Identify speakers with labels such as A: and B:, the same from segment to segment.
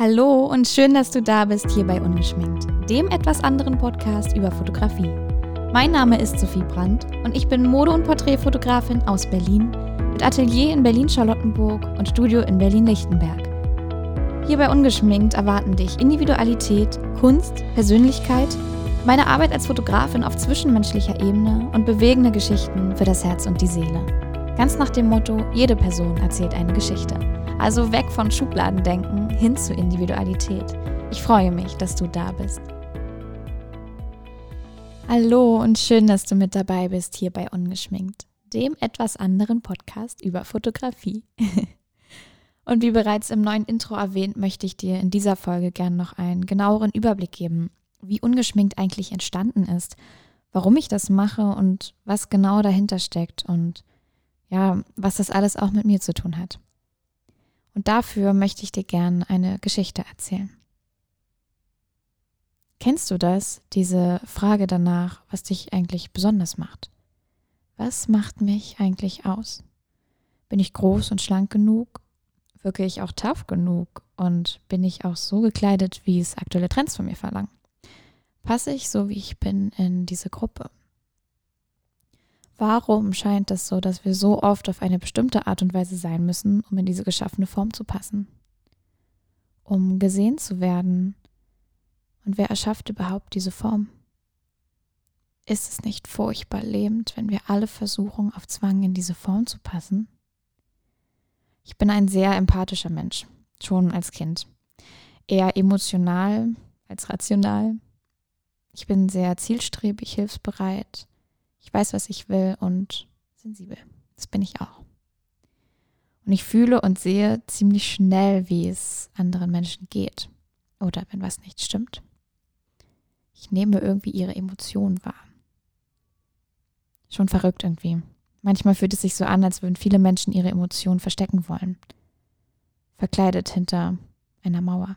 A: Hallo und schön, dass du da bist hier bei Ungeschminkt, dem etwas anderen Podcast über Fotografie. Mein Name ist Sophie Brandt und ich bin Mode- und Porträtfotografin aus Berlin mit Atelier in Berlin-Charlottenburg und Studio in Berlin-Lichtenberg. Hier bei Ungeschminkt erwarten dich Individualität, Kunst, Persönlichkeit, meine Arbeit als Fotografin auf zwischenmenschlicher Ebene und bewegende Geschichten für das Herz und die Seele. Ganz nach dem Motto, jede Person erzählt eine Geschichte. Also weg von Schubladendenken hin zu Individualität. Ich freue mich, dass du da bist. Hallo und schön, dass du mit dabei bist hier bei Ungeschminkt, dem etwas anderen Podcast über Fotografie. und wie bereits im neuen Intro erwähnt, möchte ich dir in dieser Folge gern noch einen genaueren Überblick geben, wie ungeschminkt eigentlich entstanden ist, warum ich das mache und was genau dahinter steckt und ja, was das alles auch mit mir zu tun hat. Und dafür möchte ich dir gerne eine Geschichte erzählen. Kennst du das, diese Frage danach, was dich eigentlich besonders macht? Was macht mich eigentlich aus? Bin ich groß und schlank genug? Wirke ich auch tough genug? Und bin ich auch so gekleidet, wie es aktuelle Trends von mir verlangen? Passe ich so, wie ich bin, in diese Gruppe? Warum scheint es so, dass wir so oft auf eine bestimmte Art und Weise sein müssen, um in diese geschaffene Form zu passen? Um gesehen zu werden? Und wer erschafft überhaupt diese Form? Ist es nicht furchtbar lebend, wenn wir alle versuchen, auf Zwang in diese Form zu passen? Ich bin ein sehr empathischer Mensch, schon als Kind. Eher emotional als rational. Ich bin sehr zielstrebig, hilfsbereit ich weiß, was ich will und sensibel. Das bin ich auch. Und ich fühle und sehe ziemlich schnell, wie es anderen Menschen geht. Oder wenn was nicht stimmt. Ich nehme irgendwie ihre Emotionen wahr. Schon verrückt irgendwie. Manchmal fühlt es sich so an, als würden viele Menschen ihre Emotionen verstecken wollen. Verkleidet hinter einer Mauer.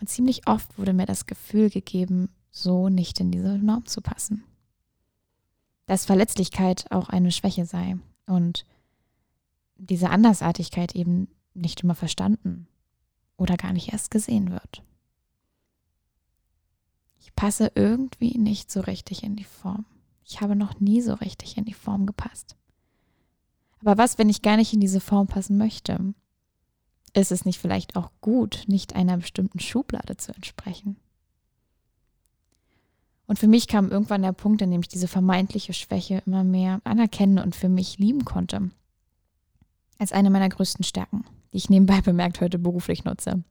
A: Und ziemlich oft wurde mir das Gefühl gegeben, so nicht in diese Norm zu passen dass Verletzlichkeit auch eine Schwäche sei und diese Andersartigkeit eben nicht immer verstanden oder gar nicht erst gesehen wird. Ich passe irgendwie nicht so richtig in die Form. Ich habe noch nie so richtig in die Form gepasst. Aber was, wenn ich gar nicht in diese Form passen möchte? Ist es nicht vielleicht auch gut, nicht einer bestimmten Schublade zu entsprechen? Und für mich kam irgendwann der Punkt, an dem ich diese vermeintliche Schwäche immer mehr anerkennen und für mich lieben konnte. Als eine meiner größten Stärken, die ich nebenbei bemerkt heute beruflich nutze.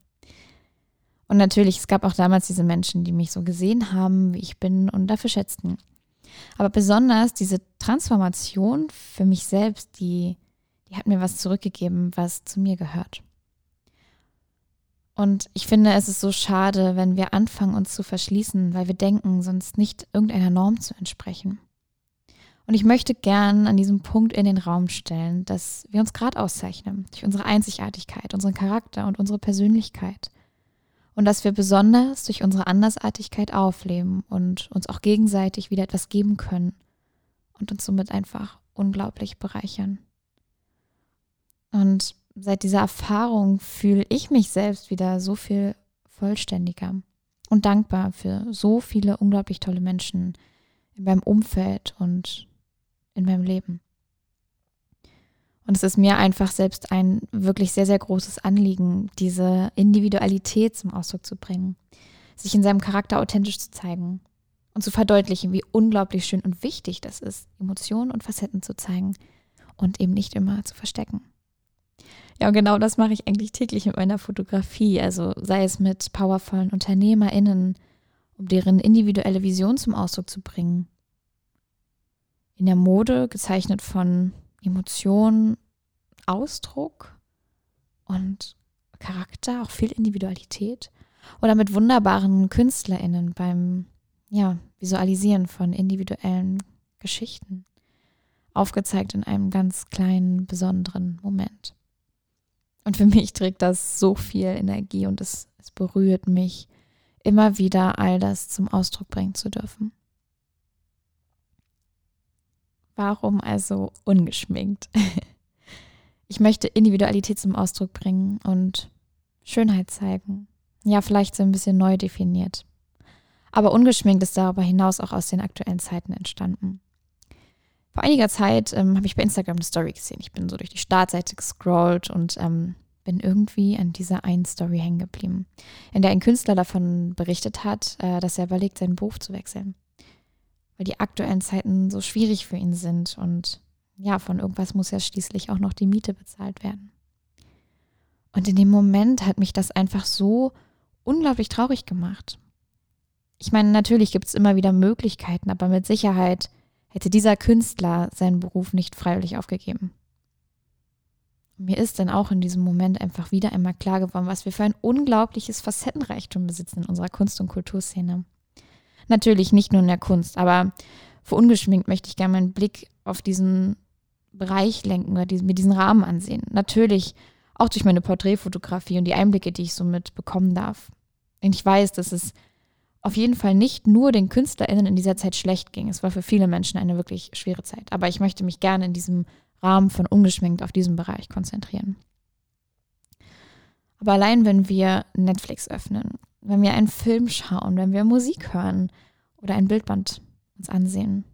A: Und natürlich, es gab auch damals diese Menschen, die mich so gesehen haben, wie ich bin und dafür schätzten. Aber besonders diese Transformation für mich selbst, die, die hat mir was zurückgegeben, was zu mir gehört. Und ich finde, es ist so schade, wenn wir anfangen, uns zu verschließen, weil wir denken, sonst nicht irgendeiner Norm zu entsprechen. Und ich möchte gern an diesem Punkt in den Raum stellen, dass wir uns gerade auszeichnen durch unsere Einzigartigkeit, unseren Charakter und unsere Persönlichkeit. Und dass wir besonders durch unsere Andersartigkeit aufleben und uns auch gegenseitig wieder etwas geben können und uns somit einfach unglaublich bereichern. Und seit dieser Erfahrung fühle ich mich selbst wieder so viel vollständiger und dankbar für so viele unglaublich tolle Menschen in meinem Umfeld und in meinem Leben. Und es ist mir einfach selbst ein wirklich sehr, sehr großes Anliegen, diese Individualität zum Ausdruck zu bringen, sich in seinem Charakter authentisch zu zeigen und zu verdeutlichen, wie unglaublich schön und wichtig das ist, Emotionen und Facetten zu zeigen und eben nicht immer zu verstecken. Ja, und genau das mache ich eigentlich täglich mit meiner Fotografie. Also sei es mit powervollen UnternehmerInnen, um deren individuelle Vision zum Ausdruck zu bringen. In der Mode gezeichnet von Emotionen, Ausdruck und Charakter, auch viel Individualität. Oder mit wunderbaren KünstlerInnen beim ja, Visualisieren von individuellen Geschichten. Aufgezeigt in einem ganz kleinen, besonderen Moment. Und für mich trägt das so viel Energie und es, es berührt mich, immer wieder all das zum Ausdruck bringen zu dürfen. Warum also ungeschminkt? Ich möchte Individualität zum Ausdruck bringen und Schönheit zeigen. Ja, vielleicht so ein bisschen neu definiert. Aber ungeschminkt ist darüber hinaus auch aus den aktuellen Zeiten entstanden. Vor einiger Zeit ähm, habe ich bei Instagram eine Story gesehen. Ich bin so durch die Startseite gescrollt und ähm, bin irgendwie an dieser einen Story hängen geblieben, in der ein Künstler davon berichtet hat, äh, dass er überlegt, seinen Beruf zu wechseln. Weil die aktuellen Zeiten so schwierig für ihn sind und ja, von irgendwas muss ja schließlich auch noch die Miete bezahlt werden. Und in dem Moment hat mich das einfach so unglaublich traurig gemacht. Ich meine, natürlich gibt es immer wieder Möglichkeiten, aber mit Sicherheit hätte dieser Künstler seinen Beruf nicht freiwillig aufgegeben. Mir ist dann auch in diesem Moment einfach wieder einmal klar geworden, was wir für ein unglaubliches Facettenreichtum besitzen in unserer Kunst- und Kulturszene. Natürlich nicht nur in der Kunst, aber für ungeschminkt möchte ich gerne meinen Blick auf diesen Bereich lenken oder diesen, mir diesen Rahmen ansehen. Natürlich auch durch meine Porträtfotografie und die Einblicke, die ich so mitbekommen darf. Und ich weiß, dass es auf jeden Fall nicht nur den KünstlerInnen in dieser Zeit schlecht ging. Es war für viele Menschen eine wirklich schwere Zeit. Aber ich möchte mich gerne in diesem Rahmen von ungeschminkt auf diesen Bereich konzentrieren. Aber allein wenn wir Netflix öffnen, wenn wir einen Film schauen, wenn wir Musik hören oder ein Bildband uns ansehen,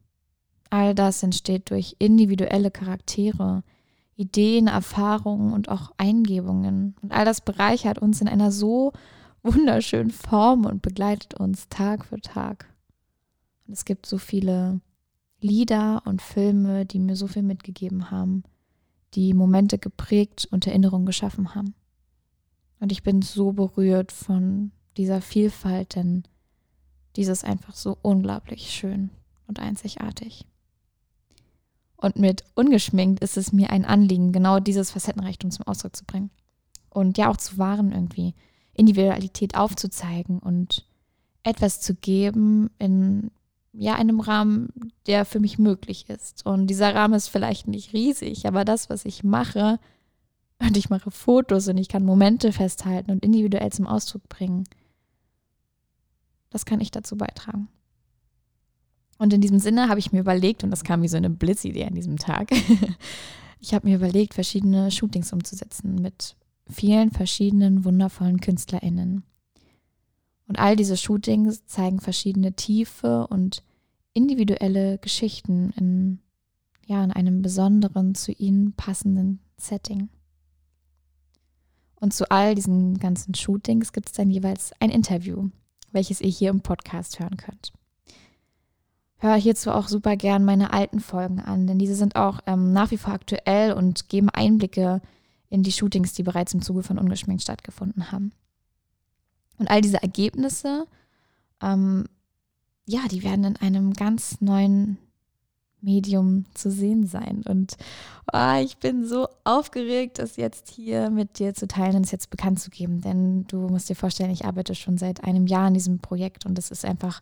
A: all das entsteht durch individuelle Charaktere, Ideen, Erfahrungen und auch Eingebungen. Und all das bereichert uns in einer so wunderschönen Form und begleitet uns Tag für Tag. Und es gibt so viele Lieder und Filme, die mir so viel mitgegeben haben, die Momente geprägt und Erinnerungen geschaffen haben. Und ich bin so berührt von dieser Vielfalt, denn dieses ist einfach so unglaublich schön und einzigartig. Und mit ungeschminkt ist es mir ein Anliegen, genau dieses Facettenreichtum zum Ausdruck zu bringen. Und ja auch zu wahren irgendwie, Individualität aufzuzeigen und etwas zu geben in ja einem Rahmen, der für mich möglich ist. Und dieser Rahmen ist vielleicht nicht riesig, aber das, was ich mache, und ich mache Fotos und ich kann Momente festhalten und individuell zum Ausdruck bringen, das kann ich dazu beitragen. Und in diesem Sinne habe ich mir überlegt, und das kam wie so eine Blitzidee an diesem Tag, ich habe mir überlegt, verschiedene Shootings umzusetzen mit vielen verschiedenen wundervollen KünstlerInnen. Und all diese Shootings zeigen verschiedene tiefe und individuelle Geschichten in, ja, in einem besonderen, zu ihnen passenden Setting. Und zu all diesen ganzen Shootings gibt es dann jeweils ein Interview, welches ihr hier im Podcast hören könnt. Hör hierzu auch super gern meine alten Folgen an, denn diese sind auch ähm, nach wie vor aktuell und geben Einblicke in die Shootings, die bereits im Zuge von Ungeschminkt stattgefunden haben. Und all diese Ergebnisse, ähm, ja, die werden in einem ganz neuen Medium zu sehen sein. Und oh, ich bin so aufgeregt, das jetzt hier mit dir zu teilen und es jetzt bekannt zu geben. Denn du musst dir vorstellen, ich arbeite schon seit einem Jahr an diesem Projekt und es ist einfach,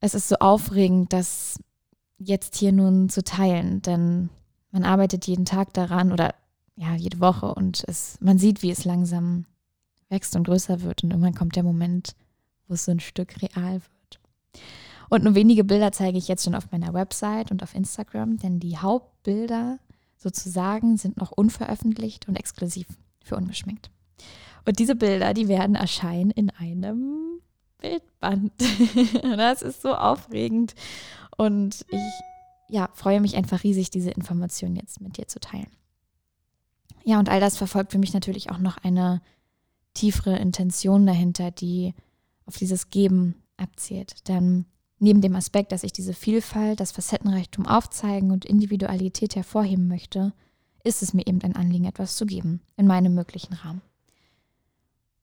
A: es ist so aufregend, das jetzt hier nun zu teilen. Denn man arbeitet jeden Tag daran oder ja, jede Woche und es, man sieht, wie es langsam wächst und größer wird und irgendwann kommt der Moment, wo es so ein Stück real wird. Und nur wenige Bilder zeige ich jetzt schon auf meiner Website und auf Instagram, denn die Hauptbilder sozusagen sind noch unveröffentlicht und exklusiv für ungeschminkt. Und diese Bilder, die werden erscheinen in einem Bildband. das ist so aufregend und ich ja, freue mich einfach riesig, diese Informationen jetzt mit dir zu teilen. Ja, und all das verfolgt für mich natürlich auch noch eine tiefere Intention dahinter, die auf dieses Geben abzielt. Denn neben dem Aspekt, dass ich diese Vielfalt, das Facettenreichtum aufzeigen und Individualität hervorheben möchte, ist es mir eben ein Anliegen, etwas zu geben in meinem möglichen Rahmen.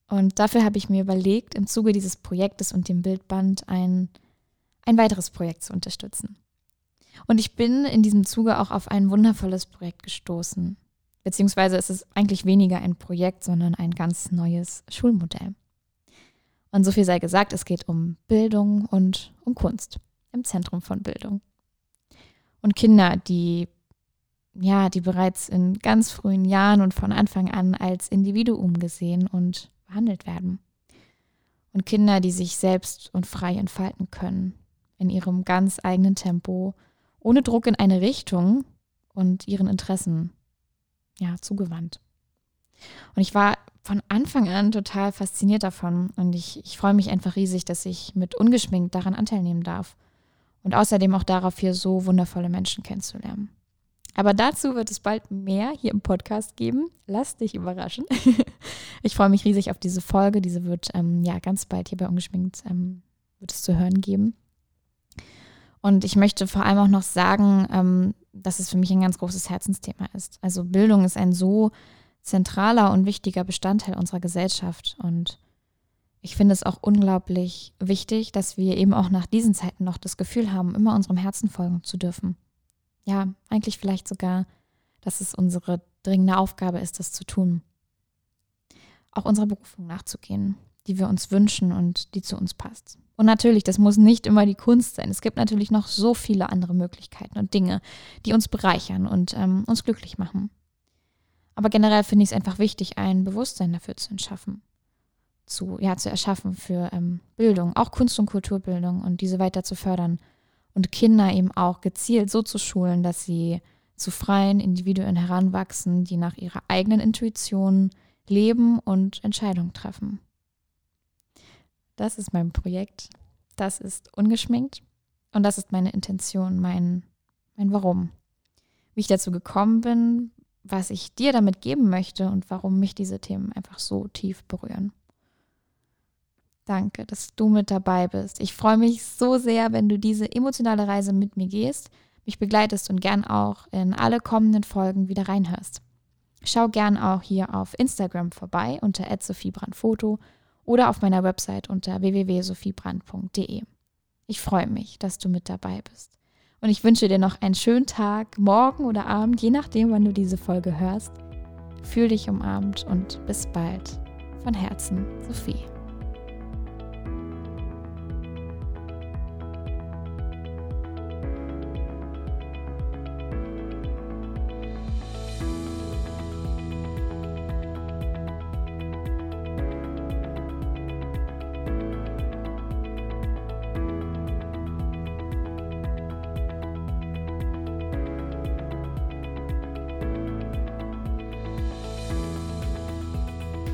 A: Und dafür habe ich mir überlegt, im Zuge dieses Projektes und dem Bildband ein, ein weiteres Projekt zu unterstützen. Und ich bin in diesem Zuge auch auf ein wundervolles Projekt gestoßen, Beziehungsweise ist es eigentlich weniger ein Projekt, sondern ein ganz neues Schulmodell. Und so viel sei gesagt, es geht um Bildung und um Kunst im Zentrum von Bildung. Und Kinder, die ja, die bereits in ganz frühen Jahren und von Anfang an als Individuum gesehen und behandelt werden. Und Kinder, die sich selbst und frei entfalten können, in ihrem ganz eigenen Tempo, ohne Druck in eine Richtung und ihren Interessen ja, zugewandt. Und ich war von Anfang an total fasziniert davon und ich, ich freue mich einfach riesig, dass ich mit ungeschminkt daran Anteil nehmen darf und außerdem auch darauf, hier so wundervolle Menschen kennenzulernen. Aber dazu wird es bald mehr hier im Podcast geben. Lass dich überraschen. ich freue mich riesig auf diese Folge. Diese wird ähm, ja ganz bald hier bei Ungeschminkt ähm, wird es zu hören geben. Und ich möchte vor allem auch noch sagen, ähm, dass es für mich ein ganz großes Herzensthema ist. Also Bildung ist ein so zentraler und wichtiger Bestandteil unserer Gesellschaft. Und ich finde es auch unglaublich wichtig, dass wir eben auch nach diesen Zeiten noch das Gefühl haben, immer unserem Herzen folgen zu dürfen ja, eigentlich vielleicht sogar, dass es unsere dringende Aufgabe ist, das zu tun. Auch unserer Berufung nachzugehen, die wir uns wünschen und die zu uns passt. Und natürlich, das muss nicht immer die Kunst sein. Es gibt natürlich noch so viele andere Möglichkeiten und Dinge, die uns bereichern und ähm, uns glücklich machen. Aber generell finde ich es einfach wichtig, ein Bewusstsein dafür zu erschaffen. Zu, ja, zu erschaffen für ähm, Bildung, auch Kunst- und Kulturbildung und diese weiter zu fördern und Kinder eben auch gezielt so zu schulen, dass sie zu freien Individuen heranwachsen, die nach ihrer eigenen Intuition leben und Entscheidungen treffen. Das ist mein Projekt. Das ist ungeschminkt. Und das ist meine Intention, mein, mein Warum. Wie ich dazu gekommen bin, was ich dir damit geben möchte und warum mich diese Themen einfach so tief berühren. Danke, dass du mit dabei bist. Ich freue mich so sehr, wenn du diese emotionale Reise mit mir gehst, mich begleitest und gern auch in alle kommenden Folgen wieder reinhörst. Schau gern auch hier auf Instagram vorbei unter @sophiebrandfoto oder auf meiner Website unter www.sophiebrand.de. Ich freue mich, dass du mit dabei bist. Und ich wünsche dir noch einen schönen Tag, morgen oder Abend, je nachdem, wann du diese Folge hörst. Fühl dich umarmt und bis bald. Von Herzen, Sophie.